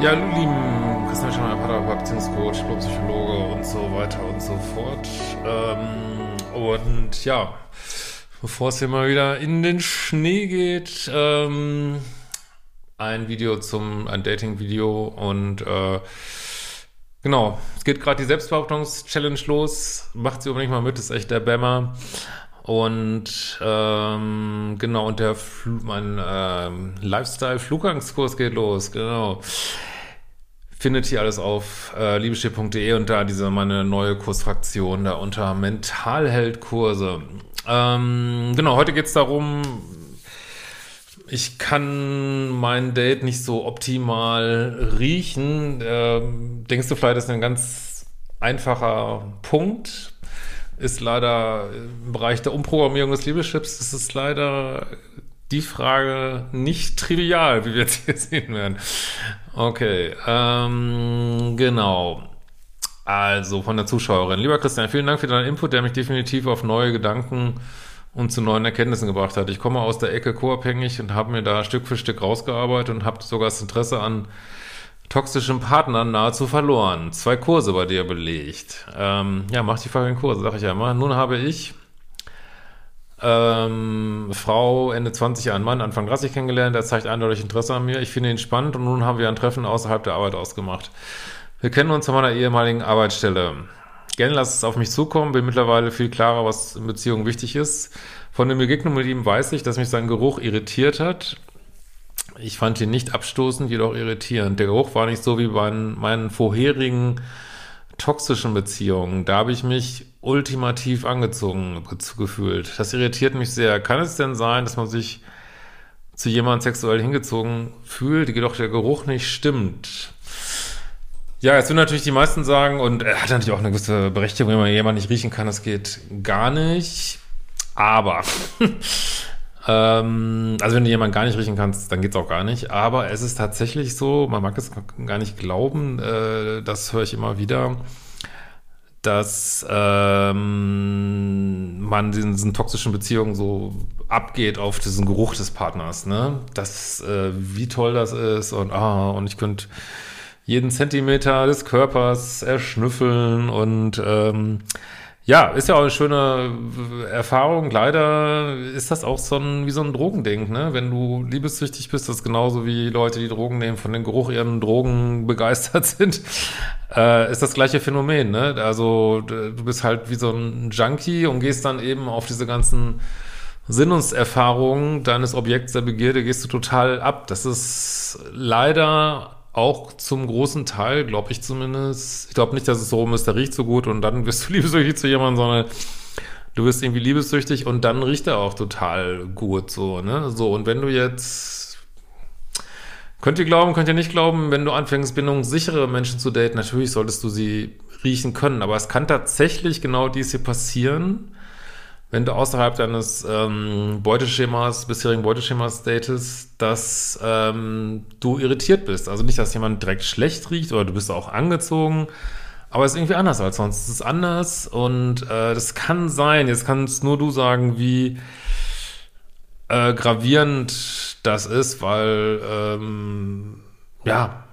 Ja, hallo lieben Christian Schemmer, Paartherapeut, Beziehungscoach, Psychologe und so weiter und so fort. Ähm, und ja, bevor es hier mal wieder in den Schnee geht, ähm, ein Video zum, ein Dating-Video und äh, genau, es geht gerade die Selbstbehauptungs-Challenge los. Macht sie unbedingt mal mit, ist echt der Bämmer. Und ähm, genau, und der Fl mein ähm, Lifestyle-Flugangskurs geht los, genau. Findet hier alles auf äh, liebeschiff.de und da diese meine neue Kursfraktion da unter Mentalheldkurse. Ähm, genau, heute geht's darum, ich kann mein Date nicht so optimal riechen. Ähm, denkst du vielleicht, das ist ein ganz einfacher Punkt? Ist leider im Bereich der Umprogrammierung des Liebeschips, ist es leider die Frage nicht trivial, wie wir jetzt hier sehen werden. Okay, ähm, genau. Also von der Zuschauerin. Lieber Christian, vielen Dank für deinen Input, der mich definitiv auf neue Gedanken und zu neuen Erkenntnissen gebracht hat. Ich komme aus der Ecke co-abhängig und habe mir da Stück für Stück rausgearbeitet und habe sogar das Interesse an toxischen Partnern nahezu verloren. Zwei Kurse bei dir belegt. Ähm, ja, mach die folgenden Kurse, sag ich ja immer. Nun habe ich ähm, Frau Ende 20 Jahre, Mann Anfang 30 kennengelernt, der zeigt eindeutig Interesse an mir. Ich finde ihn spannend und nun haben wir ein Treffen außerhalb der Arbeit ausgemacht. Wir kennen uns von meiner ehemaligen Arbeitsstelle. Gerne lass es auf mich zukommen, bin mittlerweile viel klarer, was in Beziehungen wichtig ist. Von den Begegnungen mit ihm weiß ich, dass mich sein Geruch irritiert hat. Ich fand ihn nicht abstoßend, jedoch irritierend. Der Geruch war nicht so wie bei meinen vorherigen toxischen Beziehungen. Da habe ich mich ultimativ angezogen gefühlt. Das irritiert mich sehr. Kann es denn sein, dass man sich zu jemandem sexuell hingezogen fühlt, jedoch der Geruch nicht stimmt? Ja, jetzt würden natürlich die meisten sagen, und er hat natürlich auch eine gewisse Berechtigung, wenn man jemanden nicht riechen kann, das geht gar nicht. Aber, ähm, also wenn du jemanden gar nicht riechen kannst, dann geht's auch gar nicht. Aber es ist tatsächlich so, man mag es gar nicht glauben, äh, das höre ich immer wieder, dass ähm, man in diesen toxischen Beziehungen so abgeht auf diesen Geruch des Partners, ne? Das, äh, wie toll das ist und ah, und ich könnte jeden Zentimeter des Körpers erschnüffeln und ähm, ja, ist ja auch eine schöne Erfahrung. Leider ist das auch so ein, wie so ein Drogending, ne? Wenn du liebessüchtig bist, das ist genauso wie Leute, die Drogen nehmen, von den Geruch ihren Drogen begeistert sind, äh, ist das gleiche Phänomen, ne? Also du bist halt wie so ein Junkie und gehst dann eben auf diese ganzen Sinnungserfahrungen deines Objekts der Begierde gehst du total ab. Das ist leider auch zum großen Teil, glaube ich zumindest. Ich glaube nicht, dass es so rum ist, der riecht so gut und dann wirst du liebessüchtig zu jemandem, sondern du wirst irgendwie liebessüchtig und dann riecht er auch total gut, so, ne? So, und wenn du jetzt, könnt ihr glauben, könnt ihr nicht glauben, wenn du anfängst, bindungssichere Menschen zu daten, natürlich solltest du sie riechen können, aber es kann tatsächlich genau dies hier passieren, wenn du außerhalb deines ähm, Beuteschemas, bisherigen Beuteschemas datest, dass ähm, du irritiert bist. Also nicht, dass jemand direkt schlecht riecht oder du bist auch angezogen, aber es ist irgendwie anders als sonst. Es ist anders und äh, das kann sein, jetzt kannst nur du sagen, wie äh, gravierend das ist, weil ähm, ja,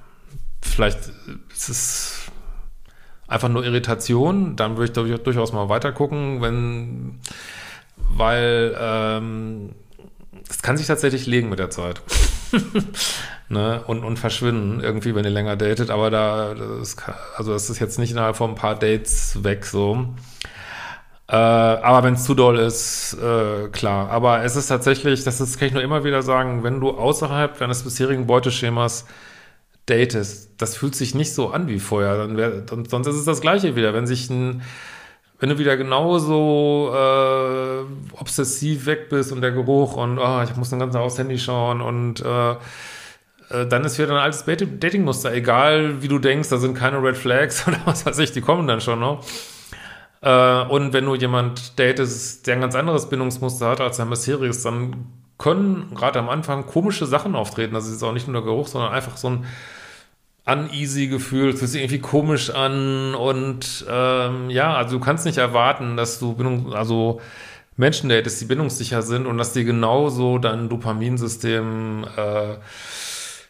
vielleicht ist es einfach nur Irritation, dann würde ich durchaus mal weiter gucken, wenn, weil ähm, es kann sich tatsächlich legen mit der Zeit. ne? und, und verschwinden irgendwie, wenn ihr länger datet, aber da, das, also das ist jetzt nicht innerhalb von ein paar Dates weg so. Äh, aber wenn es zu doll ist, äh, klar. Aber es ist tatsächlich, das ist, kann ich nur immer wieder sagen, wenn du außerhalb deines bisherigen Beuteschemas datest, das fühlt sich nicht so an wie vorher. Dann wär, dann, sonst ist es das Gleiche wieder. Wenn sich ein, wenn du wieder genauso äh, obsessiv weg bist und der Geruch und oh, ich muss den ganzen Tag aufs Handy schauen und äh, äh, dann ist wieder ein altes Datingmuster. Egal wie du denkst, da sind keine Red Flags oder was weiß ich, die kommen dann schon noch. Äh, und wenn du jemand datest, der ein ganz anderes Bindungsmuster hat als ein bisheriges, dann können gerade am Anfang komische Sachen auftreten. Das ist auch nicht nur der Geruch, sondern einfach so ein uneasy Gefühl, es fühlt sich irgendwie komisch an und ähm, ja, also du kannst nicht erwarten, dass du Bindung, also Menschen datest, die bindungssicher sind und dass die genauso dein Dopaminsystem äh,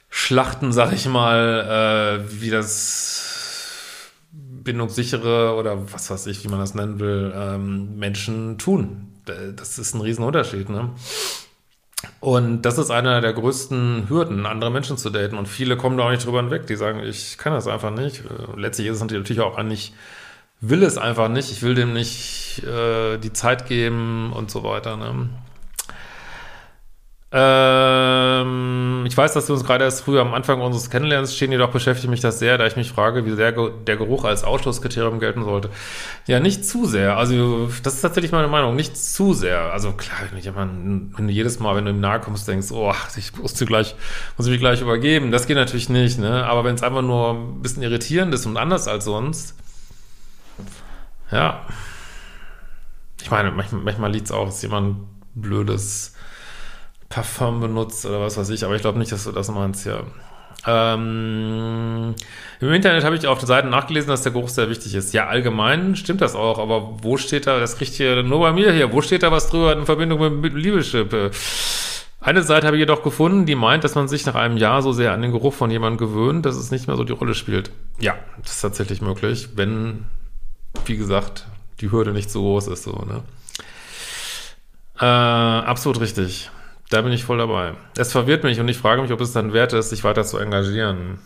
schlachten, sag ich mal, äh, wie das bindungssichere oder was weiß ich, wie man das nennen will, ähm, Menschen tun. Das ist ein Riesenunterschied, ne? Und das ist einer der größten Hürden, andere Menschen zu daten. Und viele kommen da auch nicht drüber hinweg. Die sagen, ich kann das einfach nicht. Äh, letztlich ist es natürlich auch nicht, will es einfach nicht. Ich will dem nicht äh, die Zeit geben und so weiter. Ne? Ähm, ich weiß, dass wir uns gerade erst früher am Anfang unseres Kennenlernens stehen, jedoch beschäftigt mich das sehr, da ich mich frage, wie sehr der Geruch als Ausschlusskriterium gelten sollte. Ja, nicht zu sehr. Also, das ist tatsächlich meine Meinung. Nicht zu sehr. Also, klar, wenn, jemand, wenn du jedes Mal, wenn du ihm nahe kommst, denkst, oh, ich muss, gleich, muss mich gleich übergeben. Das geht natürlich nicht, ne? Aber wenn es einfach nur ein bisschen irritierend ist und anders als sonst, ja. Ich meine, manchmal, manchmal liegt es auch, dass jemand blödes Parfum benutzt oder was weiß ich, aber ich glaube nicht, dass du das meinst, ja. Ähm, Im Internet habe ich auf den Seiten nachgelesen, dass der Geruch sehr wichtig ist. Ja, allgemein stimmt das auch, aber wo steht da, das kriegt hier nur bei mir hier, wo steht da was drüber in Verbindung mit Liebeschip? Eine Seite habe ich jedoch gefunden, die meint, dass man sich nach einem Jahr so sehr an den Geruch von jemandem gewöhnt, dass es nicht mehr so die Rolle spielt. Ja, das ist tatsächlich möglich, wenn, wie gesagt, die Hürde nicht so groß ist, so, ne? Äh, absolut richtig. Da bin ich voll dabei. Es verwirrt mich und ich frage mich, ob es dann wert ist, sich weiter zu engagieren.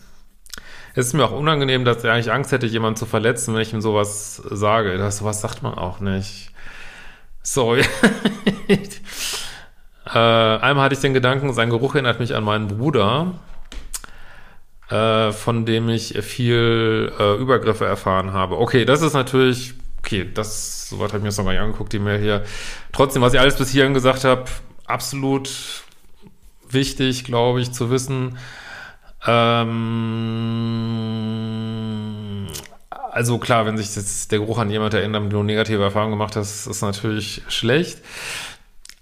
Es ist mir auch unangenehm, dass ich eigentlich Angst hätte, jemanden zu verletzen, wenn ich ihm sowas sage. Das sowas sagt man auch nicht. Sorry. äh, einmal hatte ich den Gedanken, sein Geruch erinnert mich an meinen Bruder, äh, von dem ich viel äh, Übergriffe erfahren habe. Okay, das ist natürlich, okay, das, soweit habe ich mir das noch gar nicht angeguckt, die Mail hier. Trotzdem, was ich alles bis hierhin gesagt habe, absolut wichtig, glaube ich, zu wissen. Ähm, also klar, wenn sich jetzt der Geruch an jemand erinnert, mit du negative Erfahrungen gemacht hast, ist natürlich schlecht.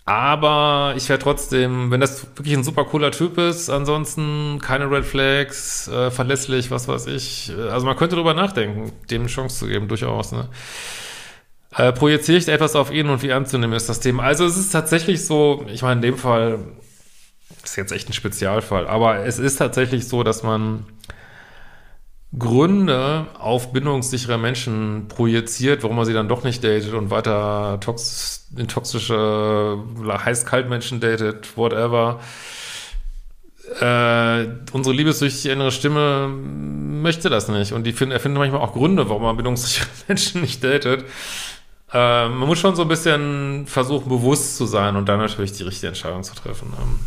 Aber ich wäre trotzdem, wenn das wirklich ein super cooler Typ ist, ansonsten keine Red Flags, äh, verlässlich, was weiß ich. Also man könnte drüber nachdenken, dem eine Chance zu geben, durchaus. Ne? Äh, projiziere ich etwas auf ihn und wie anzunehmen ist das Thema. Also es ist tatsächlich so, ich meine, in dem Fall ist jetzt echt ein Spezialfall, aber es ist tatsächlich so, dass man Gründe auf bindungssichere Menschen projiziert, warum man sie dann doch nicht datet und weiter tox in toxische, heiß-kalt Menschen datet, whatever. Äh, unsere liebessüchtige innere Stimme möchte das nicht und die find, erfindet manchmal auch Gründe, warum man bindungssichere Menschen nicht datet. Äh, man muss schon so ein bisschen versuchen, bewusst zu sein und dann natürlich die richtige Entscheidung zu treffen. Ähm,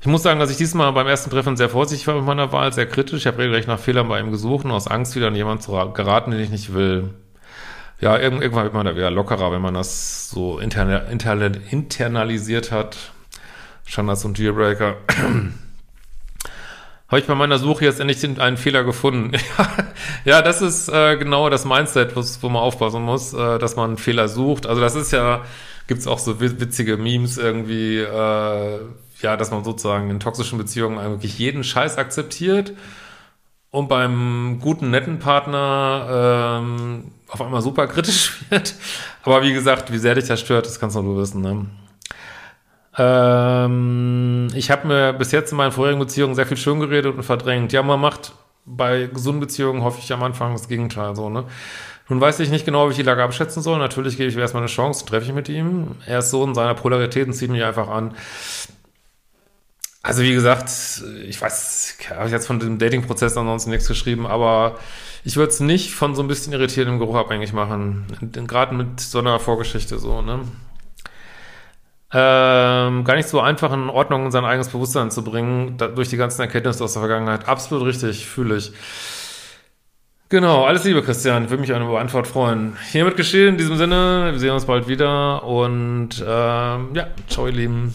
ich muss sagen, dass ich diesmal beim ersten Treffen sehr vorsichtig war mit meiner Wahl, sehr kritisch. Ich habe regelrecht nach Fehlern bei ihm gesucht und aus Angst wieder an jemanden zu geraten, den ich nicht will. Ja, irgendwann wird man da wieder lockerer, wenn man das so interna interna internalisiert hat. Standards und Dealbreaker. Habe ich bei meiner Suche jetzt endlich einen Fehler gefunden. ja, das ist äh, genau das Mindset, wo man aufpassen muss, äh, dass man einen Fehler sucht. Also das ist ja, gibt's auch so witzige Memes irgendwie, äh, ja, dass man sozusagen in toxischen Beziehungen eigentlich jeden Scheiß akzeptiert und beim guten, netten Partner ähm, auf einmal super kritisch wird. Aber wie gesagt, wie sehr dich das stört, das kannst nur du wissen. Ne? Ähm, ich habe mir bis jetzt in meinen vorherigen Beziehungen sehr viel schön geredet und verdrängt. Ja, man macht bei gesunden Beziehungen hoffe ich am Anfang das Gegenteil so, ne? Nun weiß ich nicht genau, wie ich die Lage abschätzen soll. Natürlich gebe ich mir erstmal eine Chance, treffe ich mit ihm. Er ist so in seiner Polarität und zieht mich einfach an. Also wie gesagt, ich weiß, ich habe jetzt von dem Dating-Prozess ansonsten nichts geschrieben, aber ich würde es nicht von so ein bisschen irritierendem Geruch abhängig machen. Gerade mit so einer Vorgeschichte so, ne? Ähm, gar nicht so einfach in Ordnung in sein eigenes Bewusstsein zu bringen, da, durch die ganzen Erkenntnisse aus der Vergangenheit. Absolut richtig, fühle ich. Genau, alles Liebe, Christian. Ich würde mich über Antwort freuen. Hiermit geschehen, in diesem Sinne. Wir sehen uns bald wieder und ähm, ja, ciao, ihr Lieben.